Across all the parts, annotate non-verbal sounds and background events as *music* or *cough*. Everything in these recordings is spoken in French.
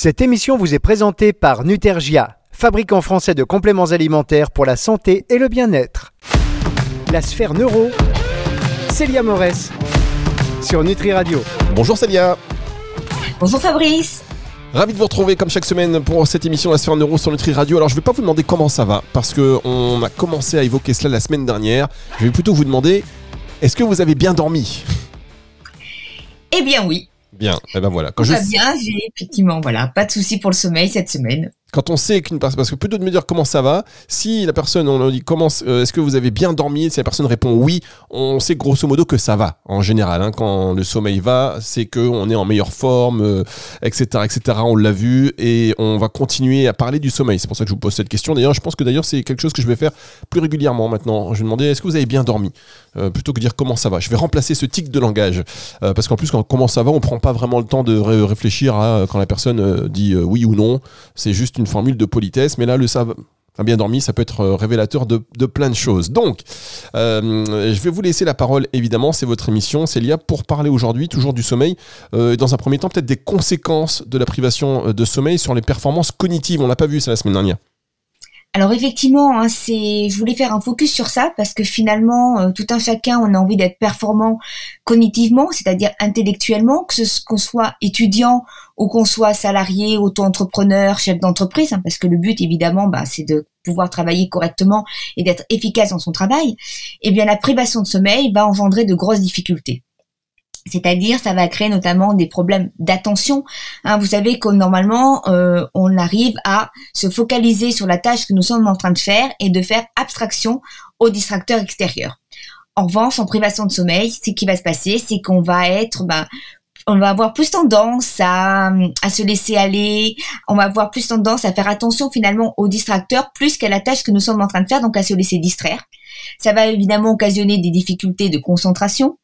Cette émission vous est présentée par Nutergia, fabricant français de compléments alimentaires pour la santé et le bien-être. La sphère neuro, Célia Morès, sur Nutri Radio. Bonjour Célia. Bonjour Fabrice. Ravi de vous retrouver comme chaque semaine pour cette émission La Sphère Neuro sur Nutri Radio. Alors je ne vais pas vous demander comment ça va parce qu'on a commencé à évoquer cela la semaine dernière. Je vais plutôt vous demander est-ce que vous avez bien dormi? Eh bien oui. Bien, et eh ben voilà. Quand je... bien, j'ai effectivement voilà, pas de souci pour le sommeil cette semaine quand on sait qu'une personne, parce que plutôt de me dire comment ça va, si la personne, on dit comment, euh, est-ce que vous avez bien dormi, si la personne répond oui, on sait grosso modo que ça va en général. Hein, quand le sommeil va, c'est que on est en meilleure forme, etc., euh, etc. On l'a vu et on va continuer à parler du sommeil. C'est pour ça que je vous pose cette question. D'ailleurs, je pense que d'ailleurs c'est quelque chose que je vais faire plus régulièrement maintenant. Je vais demander est-ce que vous avez bien dormi? Euh, plutôt que dire comment ça va. Je vais remplacer ce tic de langage parce qu'en plus quand comment ça va, on prend pas vraiment le temps de réfléchir à quand la personne dit oui ou non. C'est juste une formule de politesse, mais là, le ça bien dormi, ça peut être euh, révélateur de, plein de choses. Donc, euh, je vais vous laisser la parole, évidemment, c'est votre émission, Célia, pour parler aujourd'hui toujours du sommeil. Euh, dans un premier temps, peut-être des conséquences de la privation de sommeil sur les performances cognitives. On n'a pas vu ça la semaine dernière. Alors effectivement, hein, c'est, je voulais faire un focus sur ça parce que finalement, euh, tout un chacun, on a envie d'être performant cognitivement, c'est-à-dire intellectuellement, que ce qu'on soit étudiant ou qu'on soit salarié, auto-entrepreneur, chef d'entreprise, hein, parce que le but évidemment, bah, c'est de pouvoir travailler correctement et d'être efficace dans son travail. Eh bien, la privation de sommeil va engendrer de grosses difficultés. C'est-à-dire, ça va créer notamment des problèmes d'attention. Hein, vous savez que normalement, euh, on arrive à se focaliser sur la tâche que nous sommes en train de faire et de faire abstraction aux distracteurs extérieurs. En revanche, en privation de sommeil, ce qui va se passer, c'est qu'on va être, ben, on va avoir plus tendance à, à se laisser aller, on va avoir plus tendance à faire attention finalement aux distracteurs plus qu'à la tâche que nous sommes en train de faire, donc à se laisser distraire. Ça va évidemment occasionner des difficultés de concentration,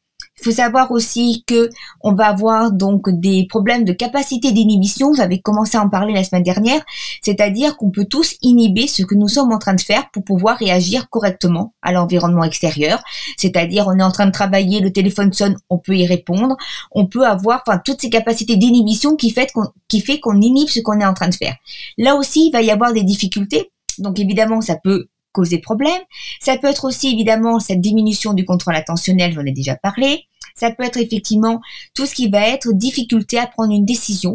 faut savoir aussi que on va avoir donc des problèmes de capacité d'inhibition. J'avais commencé à en parler la semaine dernière, c'est-à-dire qu'on peut tous inhiber ce que nous sommes en train de faire pour pouvoir réagir correctement à l'environnement extérieur. C'est-à-dire on est en train de travailler, le téléphone sonne, on peut y répondre. On peut avoir enfin toutes ces capacités d'inhibition qui fait qu'on qui fait qu'on inhibe ce qu'on est en train de faire. Là aussi, il va y avoir des difficultés. Donc évidemment, ça peut causer problème. Ça peut être aussi évidemment cette diminution du contrôle attentionnel, j'en ai déjà parlé. Ça peut être effectivement tout ce qui va être difficulté à prendre une décision,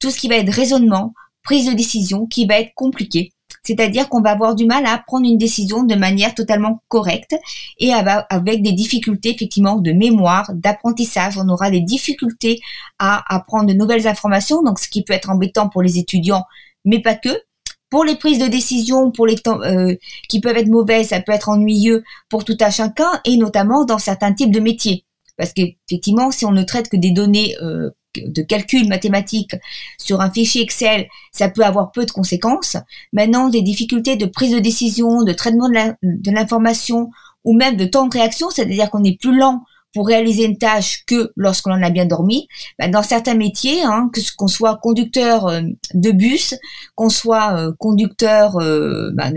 tout ce qui va être raisonnement, prise de décision qui va être compliqué. C'est-à-dire qu'on va avoir du mal à prendre une décision de manière totalement correcte et avec des difficultés effectivement de mémoire, d'apprentissage. On aura des difficultés à apprendre de nouvelles informations, donc ce qui peut être embêtant pour les étudiants, mais pas que, pour les prises de décision, pour les temps euh, qui peuvent être mauvaises, ça peut être ennuyeux pour tout à chacun, et notamment dans certains types de métiers. Parce qu'effectivement, si on ne traite que des données euh, de calcul mathématique sur un fichier Excel, ça peut avoir peu de conséquences. Maintenant, des difficultés de prise de décision, de traitement de l'information, ou même de temps de réaction, c'est-à-dire qu'on est plus lent pour réaliser une tâche que lorsqu'on en a bien dormi. Ben, dans certains métiers, hein, que qu'on soit conducteur euh, de bus, qu'on soit euh, conducteur ben,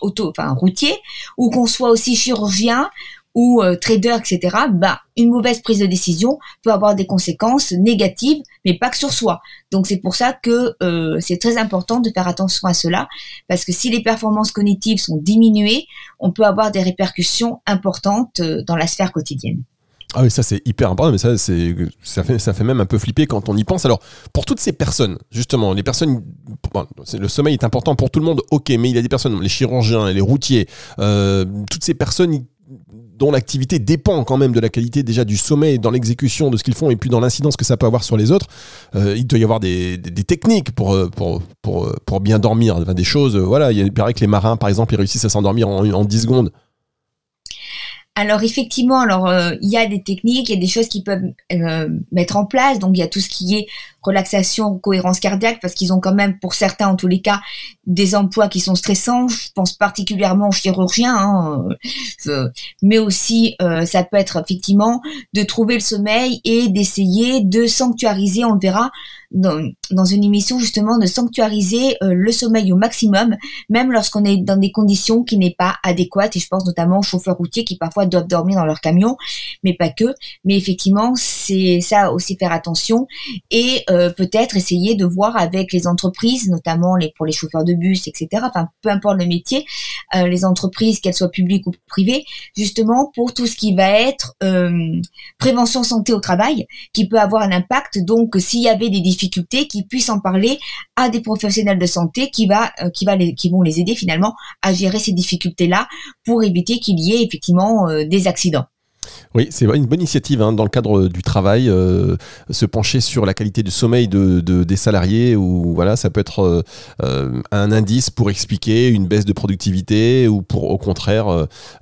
auto, enfin routier, ou qu'on soit aussi chirurgien ou trader, etc. Bah, une mauvaise prise de décision peut avoir des conséquences négatives, mais pas que sur soi. Donc c'est pour ça que c'est très important de faire attention à cela, parce que si les performances cognitives sont diminuées, on peut avoir des répercussions importantes dans la sphère quotidienne. Ah oui, ça c'est hyper important, mais ça, ça, fait, ça fait même un peu flipper quand on y pense. Alors, pour toutes ces personnes, justement, les personnes, le sommeil est important pour tout le monde, ok, mais il y a des personnes, les chirurgiens, les routiers, euh, toutes ces personnes dont l'activité dépend quand même de la qualité déjà du sommeil dans l'exécution de ce qu'ils font et puis dans l'incidence que ça peut avoir sur les autres, euh, il doit y avoir des, des, techniques pour, euh, pour, pour, pour, bien dormir, des choses, voilà, il paraît que les marins, par exemple, ils réussissent à s'endormir en, en 10 secondes. Alors effectivement, alors euh, il y a des techniques, il y a des choses qui peuvent euh, mettre en place. Donc il y a tout ce qui est relaxation, cohérence cardiaque, parce qu'ils ont quand même, pour certains en tous les cas, des emplois qui sont stressants. Je pense particulièrement aux chirurgiens, hein, euh, mais aussi ça peut être effectivement de trouver le sommeil et d'essayer de sanctuariser, on le verra, dans, une émission justement de sanctuariser euh, le sommeil au maximum, même lorsqu'on est dans des conditions qui n'est pas adéquates. Et je pense notamment aux chauffeurs routiers qui parfois doivent dormir dans leur camion, mais pas que. Mais effectivement, c'est ça aussi faire attention. Et euh, peut-être essayer de voir avec les entreprises, notamment pour les chauffeurs de bus, etc. Enfin, peu importe le métier, euh, les entreprises, qu'elles soient publiques ou privées, justement pour tout ce qui va être euh, prévention santé au travail, qui peut avoir un impact. Donc, s'il y avait des difficultés, qu'ils puissent en parler à des professionnels de santé qui vont les aider finalement à gérer ces difficultés-là pour éviter qu'il y ait effectivement des accidents. Oui, c'est une bonne initiative hein, dans le cadre du travail, euh, se pencher sur la qualité du sommeil de, des salariés, ou voilà, ça peut être euh, euh, un indice pour expliquer une baisse de productivité ou pour au contraire,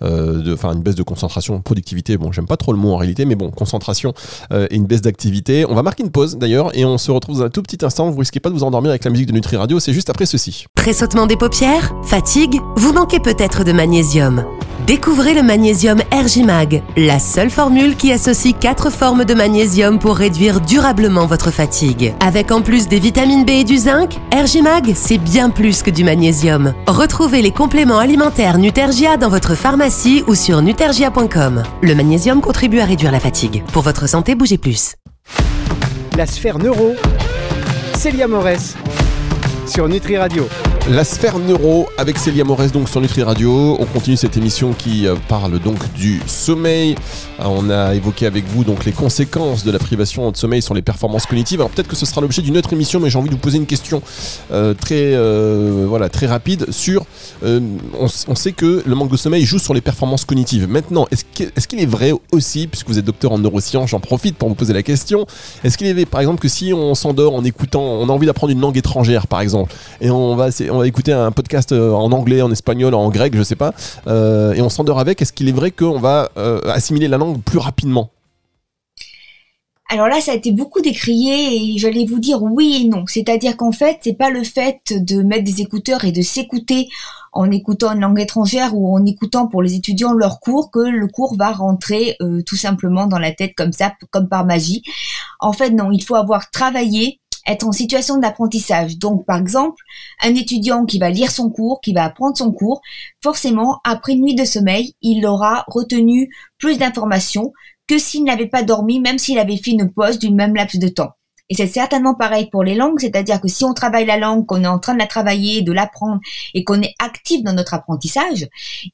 enfin une baisse de concentration, productivité. Bon, j'aime pas trop le mot en réalité, mais bon, concentration et une baisse d'activité. On va marquer une pause d'ailleurs et on se retrouve dans un tout petit instant. Vous risquez pas de vous endormir avec la musique de Nutri Radio, c'est juste après ceci. Pressautement des paupières, fatigue, vous manquez peut-être de magnésium. Découvrez le magnésium Ergimag, la seule formule qui associe quatre formes de magnésium pour réduire durablement votre fatigue. Avec en plus des vitamines B et du zinc, Ergimag, c'est bien plus que du magnésium. Retrouvez les compléments alimentaires Nutergia dans votre pharmacie ou sur nutergia.com. Le magnésium contribue à réduire la fatigue. Pour votre santé, bougez plus. La sphère neuro, Célia Morès sur Nutri Radio. La sphère neuro avec Célia Morès donc sur Nutri Radio. On continue cette émission qui euh, parle donc du sommeil. Euh, on a évoqué avec vous donc les conséquences de la privation de sommeil sur les performances cognitives. Alors peut-être que ce sera l'objet d'une autre émission, mais j'ai envie de vous poser une question euh, très voilà très rapide sur. On, sait que le manque de sommeil joue sur les performances cognitives. Maintenant, est-ce qu'il est, vrai aussi, puisque vous êtes docteur en neurosciences, j'en profite pour vous poser la question. Est-ce qu'il est vrai, par exemple que si on s'endort en écoutant, on a envie d'apprendre une langue étrangère, par exemple, et on va on va écouter un podcast euh, en anglais, en espagnol, en grec, je sais pas, euh, et on s'endort avec, est-ce qu'il est vrai qu'on va euh, assimiler la langue plus rapidement? Alors là, ça a été beaucoup décrié et j'allais vous dire oui et non. C'est-à-dire qu'en fait, c'est pas le fait de mettre des écouteurs et de s'écouter en écoutant une langue étrangère ou en écoutant pour les étudiants leur cours que le cours va rentrer tout simplement dans la tête comme ça, comme par magie. En fait, non, il faut avoir travaillé être en situation d'apprentissage. Donc, par exemple, un étudiant qui va lire son cours, qui va apprendre son cours, forcément, après une nuit de sommeil, il aura retenu plus d'informations que s'il n'avait pas dormi, même s'il avait fait une pause du même laps de temps. Et c'est certainement pareil pour les langues, c'est-à-dire que si on travaille la langue, qu'on est en train de la travailler, de l'apprendre, et qu'on est actif dans notre apprentissage,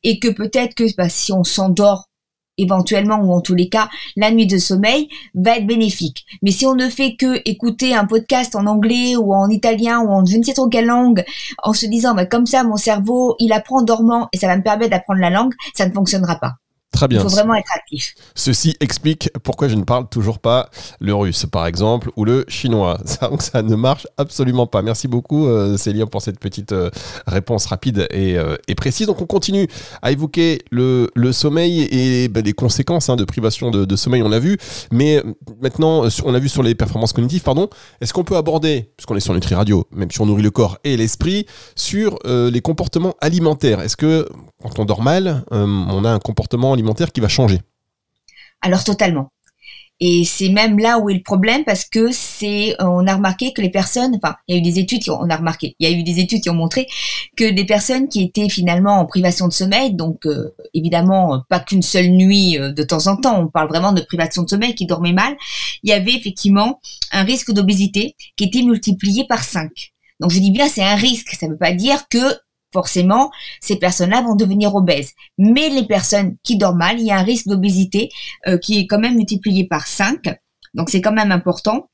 et que peut-être que bah, si on s'endort éventuellement ou en tous les cas la nuit de sommeil va être bénéfique. Mais si on ne fait que écouter un podcast en anglais ou en italien ou en je ne sais trop quelle langue en se disant bah, comme ça mon cerveau il apprend en dormant et ça va me permettre d'apprendre la langue, ça ne fonctionnera pas. Très bien. Il faut vraiment être actif. Ceci explique pourquoi je ne parle toujours pas le russe, par exemple, ou le chinois. *laughs* Ça, ça ne marche absolument pas. Merci beaucoup, euh, Célia, pour cette petite euh, réponse rapide euh, et, précise. Donc, on continue à évoquer le, sommeil et ben, les conséquences hein, de privation de, sommeil, on l'a vu. Mais maintenant, on a vu sur les performances cognitives, pardon. Est-ce qu'on peut aborder, puisqu'on est sur Nutri Radio, même si on nourrit le corps et l'esprit, sur les comportements alimentaires? Est-ce que quand on dort mal, on a un comportement alimentaire qui va changer. Alors totalement. Et c'est même là où est le problème parce que c'est, on a remarqué que les personnes, enfin, il y a eu des études qui ont, on remarqué, il y a eu des études qui ont montré que des personnes qui étaient finalement en privation de sommeil, donc euh, évidemment pas qu'une seule nuit euh, de temps en temps, on parle vraiment de privation de sommeil qui dormaient mal, il y avait effectivement un risque d'obésité qui était multiplié par 5. Donc je dis bien c'est un risque, ça ne veut pas dire que forcément, ces personnes-là vont devenir obèses. Mais les personnes qui dorment mal, il y a un risque d'obésité euh, qui est quand même multiplié par 5. Donc c'est quand même important.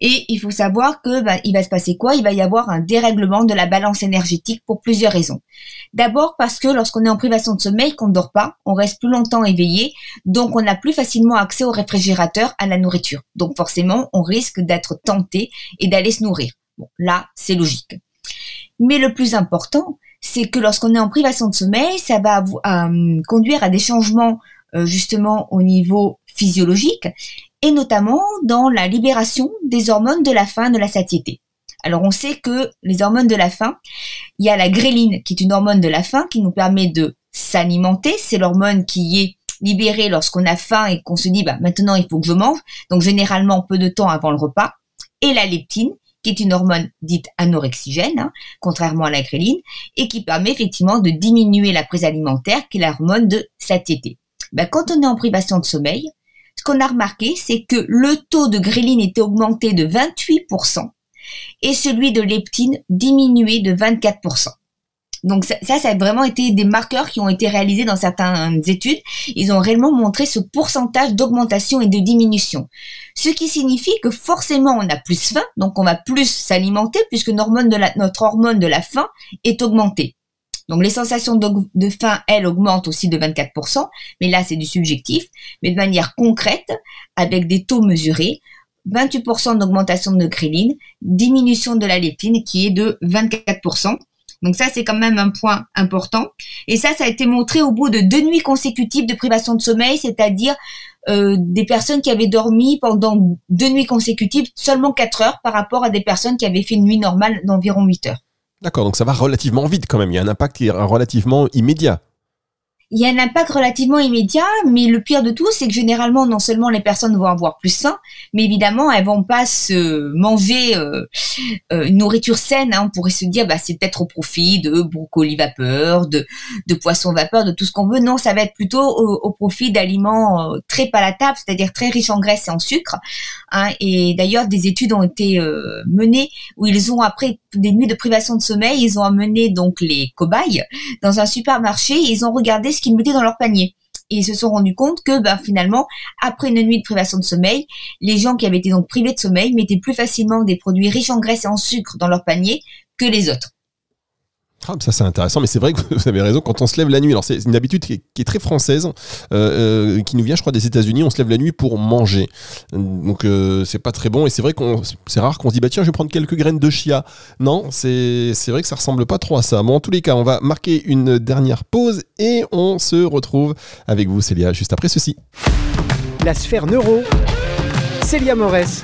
Et il faut savoir que bah, il va se passer quoi? Il va y avoir un dérèglement de la balance énergétique pour plusieurs raisons. D'abord parce que lorsqu'on est en privation de sommeil, qu'on ne dort pas, on reste plus longtemps éveillé, donc on a plus facilement accès au réfrigérateur, à la nourriture. Donc forcément, on risque d'être tenté et d'aller se nourrir. Bon, là, c'est logique. Mais le plus important, c'est que lorsqu'on est en privation de sommeil, ça va euh, conduire à des changements euh, justement au niveau physiologique et notamment dans la libération des hormones de la faim, de la satiété. Alors on sait que les hormones de la faim, il y a la gréline qui est une hormone de la faim qui nous permet de s'alimenter, c'est l'hormone qui est libérée lorsqu'on a faim et qu'on se dit bah maintenant il faut que je mange, donc généralement peu de temps avant le repas, et la leptine est une hormone dite anorexigène, hein, contrairement à la gréline, et qui permet effectivement de diminuer la prise alimentaire, qui est l'hormone de satiété. Ben, quand on est en privation de sommeil, qu'on a remarqué, c'est que le taux de gréline était augmenté de 28% et celui de leptine diminué de 24%. Donc ça, ça, a vraiment été des marqueurs qui ont été réalisés dans certaines études. Ils ont réellement montré ce pourcentage d'augmentation et de diminution. Ce qui signifie que forcément on a plus faim, donc on va plus s'alimenter puisque de la, notre hormone de la faim est augmentée. Donc les sensations de, de faim, elles, augmentent aussi de 24%, mais là c'est du subjectif, mais de manière concrète, avec des taux mesurés, 28% d'augmentation de gréline, diminution de la leptine qui est de 24%. Donc ça, c'est quand même un point important. Et ça, ça a été montré au bout de deux nuits consécutives de privation de sommeil, c'est-à-dire euh, des personnes qui avaient dormi pendant deux nuits consécutives seulement 4 heures par rapport à des personnes qui avaient fait une nuit normale d'environ 8 heures. D'accord, donc ça va relativement vite quand même. Il y a un impact qui est relativement immédiat il y a un impact relativement immédiat, mais le pire de tout, c'est que généralement, non seulement les personnes vont avoir plus faim, mais évidemment, elles vont pas se manger euh, euh, une nourriture saine. Hein. On pourrait se dire, bah, c'est peut-être au profit de brocolis vapeur, de, de poissons vapeur, de tout ce qu'on veut. Non, ça va être plutôt au, profit d'aliments euh, très palatables, c'est-à-dire très riches en graisse et en sucre. Hein. Et d'ailleurs, des études ont été menées où ils ont, après des nuits de privation de sommeil, ils ont amené donc les cobayes dans un supermarché et ils ont regardé qu'ils mettaient dans leur panier. Et ils se sont rendus compte que ben, finalement, après une nuit de privation de sommeil, les gens qui avaient été donc privés de sommeil mettaient plus facilement des produits riches en graisse et en sucre dans leur panier que les autres. Ah, ça c'est intéressant, mais c'est vrai que *laughs* vous avez raison. Quand on se lève la nuit, alors c'est une habitude qui est, très française, euh, euh, qui nous vient, je crois, des États-Unis. On se lève la nuit pour manger, donc euh, c'est pas très bon. Et c'est vrai qu'on, c'est rare qu'on se dit bah tiens, je vais prendre quelques graines de chia. Non, c'est vrai que ça ressemble pas trop à ça. Bon, en tous les cas, on va marquer une dernière pause et on se retrouve avec vous, Célia, juste après ceci. La sphère neuro, Célia Morès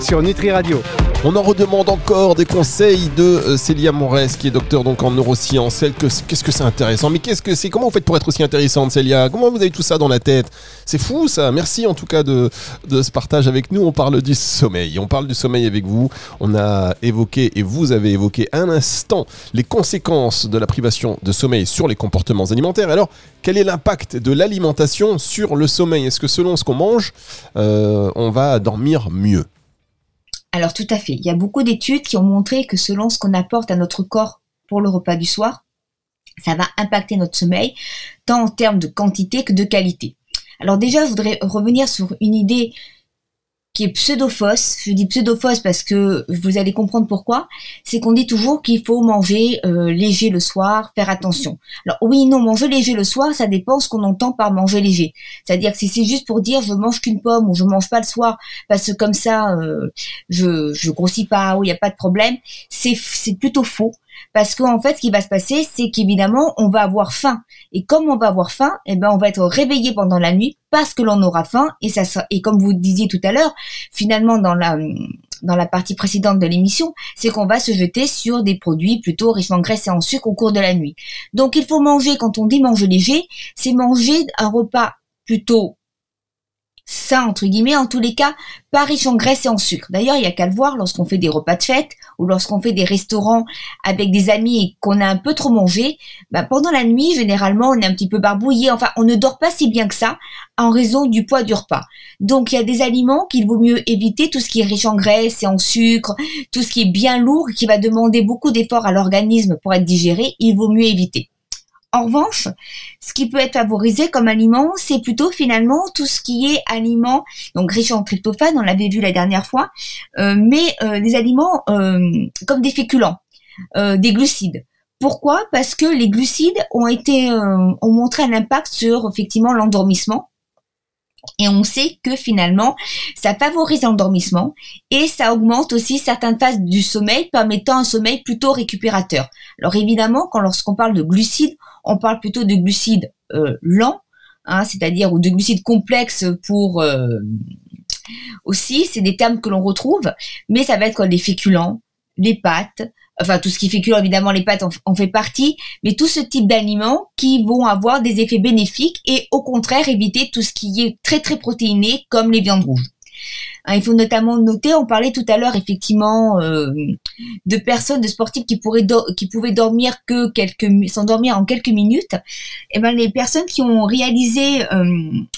sur Nutri Radio. On en redemande encore des conseils de euh, Célia Morès, qui est docteur donc en neurosciences. Qu'est-ce que c'est intéressant? Mais qu'est-ce que c'est Comment vous faites pour être aussi intéressante, Célia? Comment vous avez tout ça dans la tête? C'est fou ça. Merci en tout cas de, de ce partage avec nous. On parle du sommeil. On parle du sommeil avec vous. On a évoqué et vous avez évoqué un instant les conséquences de la privation de sommeil sur les comportements alimentaires. Alors, quel est l'impact de l'alimentation sur le sommeil? Est-ce que selon ce qu'on mange, euh, on va dormir mieux? Alors tout à fait. Il y a beaucoup d'études qui ont montré que selon ce qu'on apporte à notre corps pour le repas du soir, ça va impacter notre sommeil, tant en termes de quantité que de qualité. Alors déjà, je voudrais revenir sur une idée qui est pseudophos. Je dis pseudophos parce que vous allez comprendre pourquoi. C'est qu'on dit toujours qu'il faut manger euh, léger le soir, faire attention. Alors oui, non, manger léger le soir, ça dépend ce qu'on entend par manger léger. C'est-à-dire que si c'est juste pour dire je mange qu'une pomme ou je mange pas le soir parce que comme ça euh, je je grossis pas ou il y a pas de problème, c'est c'est plutôt faux. Parce qu'en fait, ce qui va se passer, c'est qu'évidemment, on va avoir faim. Et comme on va avoir faim, eh ben, on va être réveillé pendant la nuit parce que l'on aura faim. Et ça, et comme vous disiez tout à l'heure, finalement, dans la, dans la partie précédente de l'émission, c'est qu'on va se jeter sur des produits plutôt riches en graisse et en sucre au cours de la nuit. Donc, il faut manger, quand on dit manger léger, c'est manger un repas plutôt ça entre guillemets, en tous les cas, pas riche en graisse et en sucre. D'ailleurs, il y a qu'à le voir lorsqu'on fait des repas de fête ou lorsqu'on fait des restaurants avec des amis et qu'on a un peu trop mangé. Bah, pendant la nuit, généralement, on est un petit peu barbouillé. Enfin, on ne dort pas si bien que ça en raison du poids du repas. Donc, il y a des aliments qu'il vaut mieux éviter, tout ce qui est riche en graisse et en sucre, tout ce qui est bien lourd, qui va demander beaucoup d'efforts à l'organisme pour être digéré, il vaut mieux éviter. En revanche, ce qui peut être favorisé comme aliment, c'est plutôt finalement tout ce qui est aliment, donc riche en tryptophane, on l'avait vu la dernière fois, euh, mais euh, des aliments euh, comme des féculents, des glucides. Pourquoi? Parce que les glucides ont été ont montré un impact sur effectivement l'endormissement et on sait que finalement, ça favorise l'endormissement et ça augmente aussi certaines phases du sommeil, permettant un sommeil plutôt récupérateur. Alors évidemment, quand lorsqu'on parle de glucides, on parle plutôt de glucides euh, lents, hein, c'est-à-dire ou de glucides complexes pour euh, aussi, c'est des termes que l'on retrouve, mais ça va être comme les féculents, les pâtes, enfin tout ce qui féculent, évidemment les pâtes en, fait partie, mais tout ce type d'aliments qui vont avoir des effets bénéfiques et au contraire éviter tout ce qui est très très protéiné comme les viandes rouges. Hein, il faut notamment noter, on parlait tout à l'heure effectivement euh, de personnes, de sportifs qui pourraient qui pouvaient dormir que quelques s'endormir en quelques minutes. Et eh ben les personnes qui ont réalisé, euh,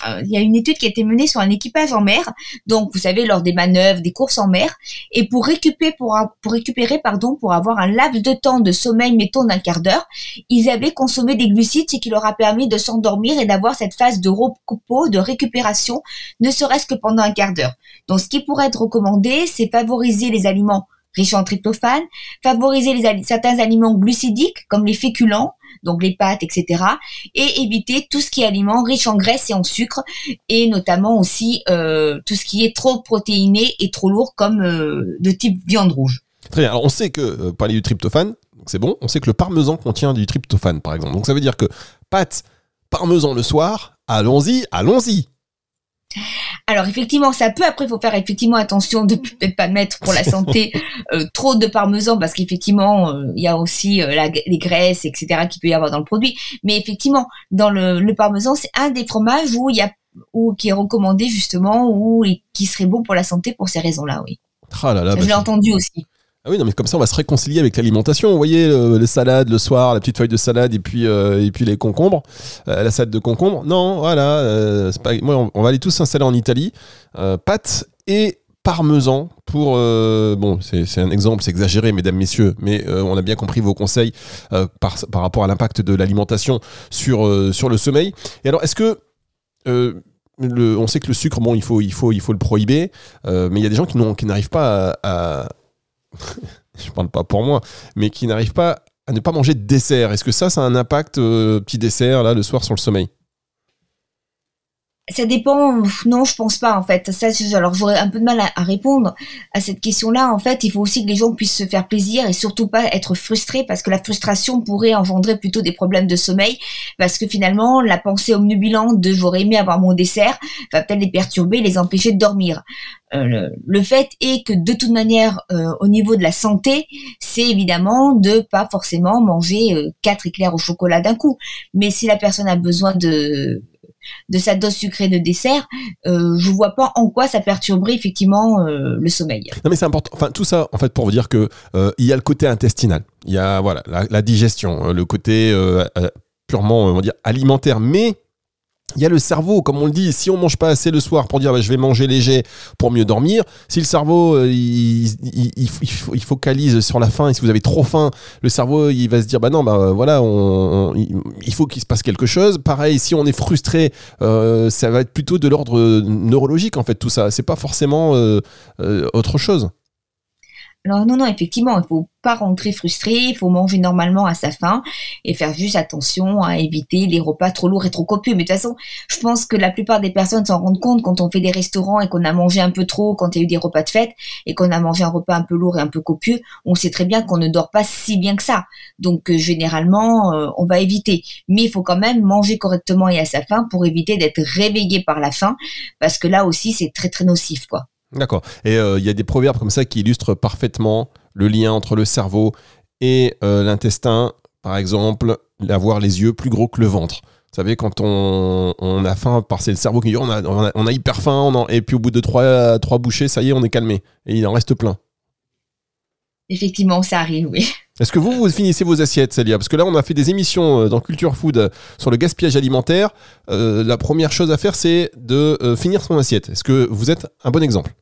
euh, il y a une étude qui a été menée sur un équipage en mer, donc vous savez lors des manœuvres, des courses en mer, et pour récupérer pour récupérer pardon pour avoir un laps de temps de sommeil mettons d'un quart d'heure, ils avaient consommé des glucides, ce qui leur a permis de s'endormir et d'avoir cette phase de repos, de récupération, ne serait-ce que pendant un quart d'heure. Ce qui pourrait être recommandé, c'est favoriser les aliments riches en tryptophane, favoriser certains aliments glucidiques comme les féculents, donc les pâtes, etc. Et éviter tout ce qui est aliments riches en graisse et en sucre, et notamment aussi euh, tout ce qui est trop protéiné et trop lourd comme euh, de type viande rouge. Très bien. Alors on sait que, euh, parler du tryptophane, c'est bon, on sait que le parmesan contient du tryptophane par exemple. Donc ça veut dire que pâtes, parmesan le soir, allons-y, allons-y. Alors effectivement, ça peut. Après, il faut faire effectivement attention de ne pas mettre pour la *laughs* santé euh, trop de parmesan parce qu'effectivement, euh, il y a aussi euh, les graisses, etc. qui peut y avoir dans le produit. Mais effectivement, dans le, parmesan, c'est un des fromages où il y a ou qui est recommandé justement ou qui serait bon pour la santé pour ces raisons-là. Oui. Ah là là, je l'ai bah, entendu aussi. Ah oui, non, mais comme ça, on va se réconcilier avec l'alimentation. Vous voyez, les salades le soir, la petite feuille de salade et puis, euh, et puis les concombres, euh, la salade de concombres. Non, voilà, euh, on, va aller tous s'installer en Italie. pâtes et parmesan pour bon c'est un exemple c'est exagéré mesdames messieurs mais on a bien compris vos conseils par, par rapport à l'impact de l'alimentation sur sur le sommeil et alors est-ce que le, on sait que le sucre bon il faut il faut il faut le prohiber mais il y a des gens qui n'arrivent pas à *laughs* je parle pas pour moi, mais qui n'arrivent pas à ne pas manger de dessert. Est-ce que ça, ça a un impact, euh, petit dessert, là, le soir sur le sommeil? Ça dépend. Non, je pense pas en fait. Ça, alors j'aurais un peu de mal à, répondre à cette question-là. En fait, il faut aussi que les gens puissent se faire plaisir et surtout pas être frustrés parce que la frustration pourrait engendrer plutôt des problèmes de sommeil parce que finalement la pensée omnubilante de j'aurais aimé avoir mon dessert va peut-être les perturber, les empêcher de dormir. Euh, le, fait est que de toute manière, euh, au niveau de la santé, c'est évidemment de pas forcément manger euh, quatre éclairs au chocolat d'un coup. Mais si la personne a besoin de de sa dose sucrée de dessert, euh, je vois pas en quoi ça perturberait effectivement euh, le sommeil. Non mais c'est important. Enfin tout ça en fait pour vous dire que euh, il y a le côté intestinal, il y a voilà la, digestion, le côté purement alimentaire, mais il y a le cerveau, comme on le dit, si on mange pas assez le soir pour dire bah, je vais manger léger pour mieux dormir, si le cerveau euh, il, il, focalise sur la faim et si vous avez trop faim, le cerveau il va se dire bah non bah voilà on, il faut qu'il se passe quelque chose. Pareil, si on est frustré, euh, ça va être plutôt de l'ordre neurologique en fait tout ça. C'est pas forcément euh, autre chose. Alors non, non, effectivement, il faut pas rentrer frustré, il faut manger normalement à sa faim et faire juste attention à éviter les repas trop lourds et trop copieux. Mais de toute façon, je pense que la plupart des personnes s'en rendent compte quand on fait des restaurants et qu'on a mangé un peu trop, quand il y a eu des repas de fête et qu'on a mangé un repas un peu lourd et un peu copieux, on sait très bien qu'on ne dort pas si bien que ça. Donc euh, généralement, euh, on va éviter. Mais il faut quand même manger correctement et à sa faim pour éviter d'être réveillé par la faim parce que là aussi, c'est très très nocif, quoi. D'accord. Et il euh, y a des proverbes comme ça qui illustrent parfaitement le lien entre le cerveau et euh, l'intestin. Par exemple, avoir les yeux plus gros que le ventre. Vous savez, quand on, a faim, c'est le cerveau qui dit on a, on a, hyper faim, et puis au bout de trois, trois bouchées, ça y est, on est calmé. Et il en reste plein. Effectivement, ça arrive, oui. Est-ce que vous, vous finissez vos assiettes, Célia? Parce que là, on a fait des émissions euh, dans Culture Food sur le gaspillage alimentaire. la première chose à faire, c'est de finir son assiette. Est-ce que vous êtes un bon exemple?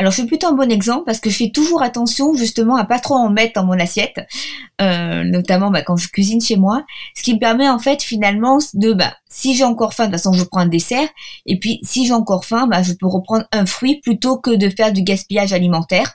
Alors, je suis plutôt un bon exemple parce que je fais toujours attention justement à pas trop en mettre dans mon assiette, euh, notamment bah, quand je cuisine chez moi, ce qui me permet en fait finalement de, bah, si j'ai encore faim, de toute façon je prends un dessert, et puis si j'ai encore faim, bah, je peux reprendre un fruit plutôt que de faire du gaspillage alimentaire.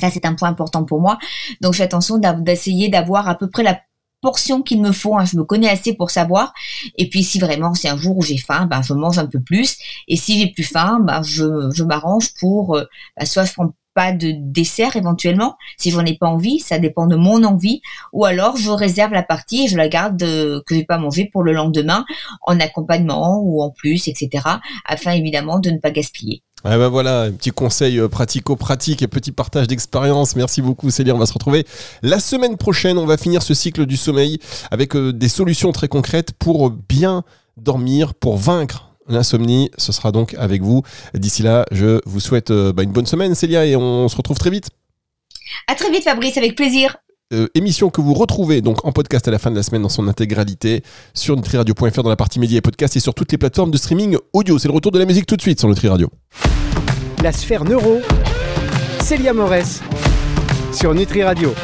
Ça, c'est un point important pour moi. Donc, je fais attention d'essayer d'avoir à peu près la portion qu'il me faut. Hein. Je me connais assez pour savoir. Et puis si vraiment c'est un jour où j'ai faim, ben je mange un peu plus. Et si j'ai plus faim, ben je, m'arrange pour ben, soit je prends pas de dessert éventuellement si j'en ai pas envie ça dépend de mon envie ou alors je réserve la partie et je la garde euh, que j'ai pas mangé pour le lendemain en accompagnement ou en plus etc afin évidemment de ne pas gaspiller Ouais ben voilà, un petit conseil euh, pratico-pratique et petit partage d'expérience. Merci beaucoup Céline, on va se retrouver la semaine prochaine. On va finir ce cycle du sommeil avec euh, des solutions très concrètes pour bien dormir, pour vaincre l'insomnie, ce sera donc avec vous. D'ici là, je vous souhaite euh, bah, une bonne semaine, Célia, et on se retrouve très vite. À très vite, Fabrice, avec plaisir. Euh, émission que vous retrouvez donc en podcast à la fin de la semaine dans son intégralité sur nutriradio.fr dans la partie médias et podcasts et sur toutes les plateformes de streaming audio. C'est le retour de la musique tout de suite sur Nutri Radio. La sphère neuro, Célia Morès sur Nutri Radio.